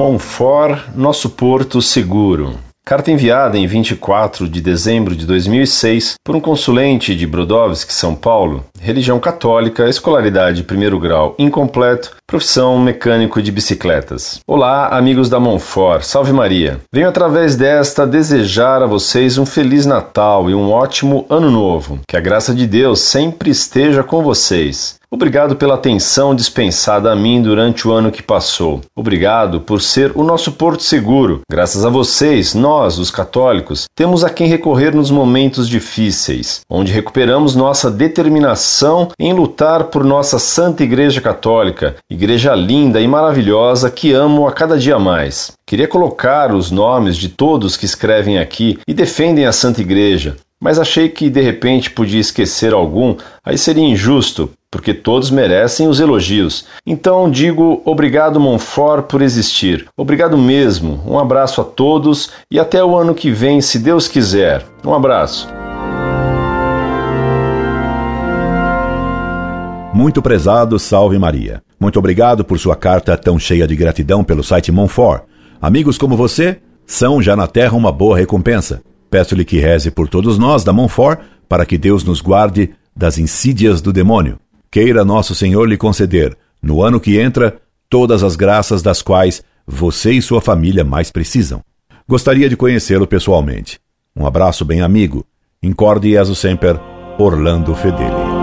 Monfort, nosso porto seguro. Carta enviada em 24 de dezembro de 2006 por um consulente de Brodowski, São Paulo, religião católica, escolaridade primeiro grau incompleto, profissão mecânico de bicicletas. Olá, amigos da Monfort, salve Maria. Venho através desta desejar a vocês um feliz Natal e um ótimo Ano Novo. Que a graça de Deus sempre esteja com vocês. Obrigado pela atenção dispensada a mim durante o ano que passou. Obrigado por ser o nosso porto seguro. Graças a vocês, nós, os católicos, temos a quem recorrer nos momentos difíceis, onde recuperamos nossa determinação em lutar por nossa Santa Igreja Católica, igreja linda e maravilhosa que amo a cada dia mais. Queria colocar os nomes de todos que escrevem aqui e defendem a Santa Igreja, mas achei que de repente podia esquecer algum, aí seria injusto, porque todos merecem os elogios. Então digo obrigado, Monfort, por existir. Obrigado mesmo. Um abraço a todos e até o ano que vem, se Deus quiser. Um abraço. Muito prezado, salve Maria. Muito obrigado por sua carta tão cheia de gratidão pelo site Monfort. Amigos como você são já na terra uma boa recompensa. Peço-lhe que reze por todos nós da Monfort para que Deus nos guarde das insídias do demônio queira nosso Senhor lhe conceder, no ano que entra, todas as graças das quais você e sua família mais precisam. Gostaria de conhecê-lo pessoalmente. Um abraço bem amigo. Incorde Jesus Semper, Orlando Fedeli.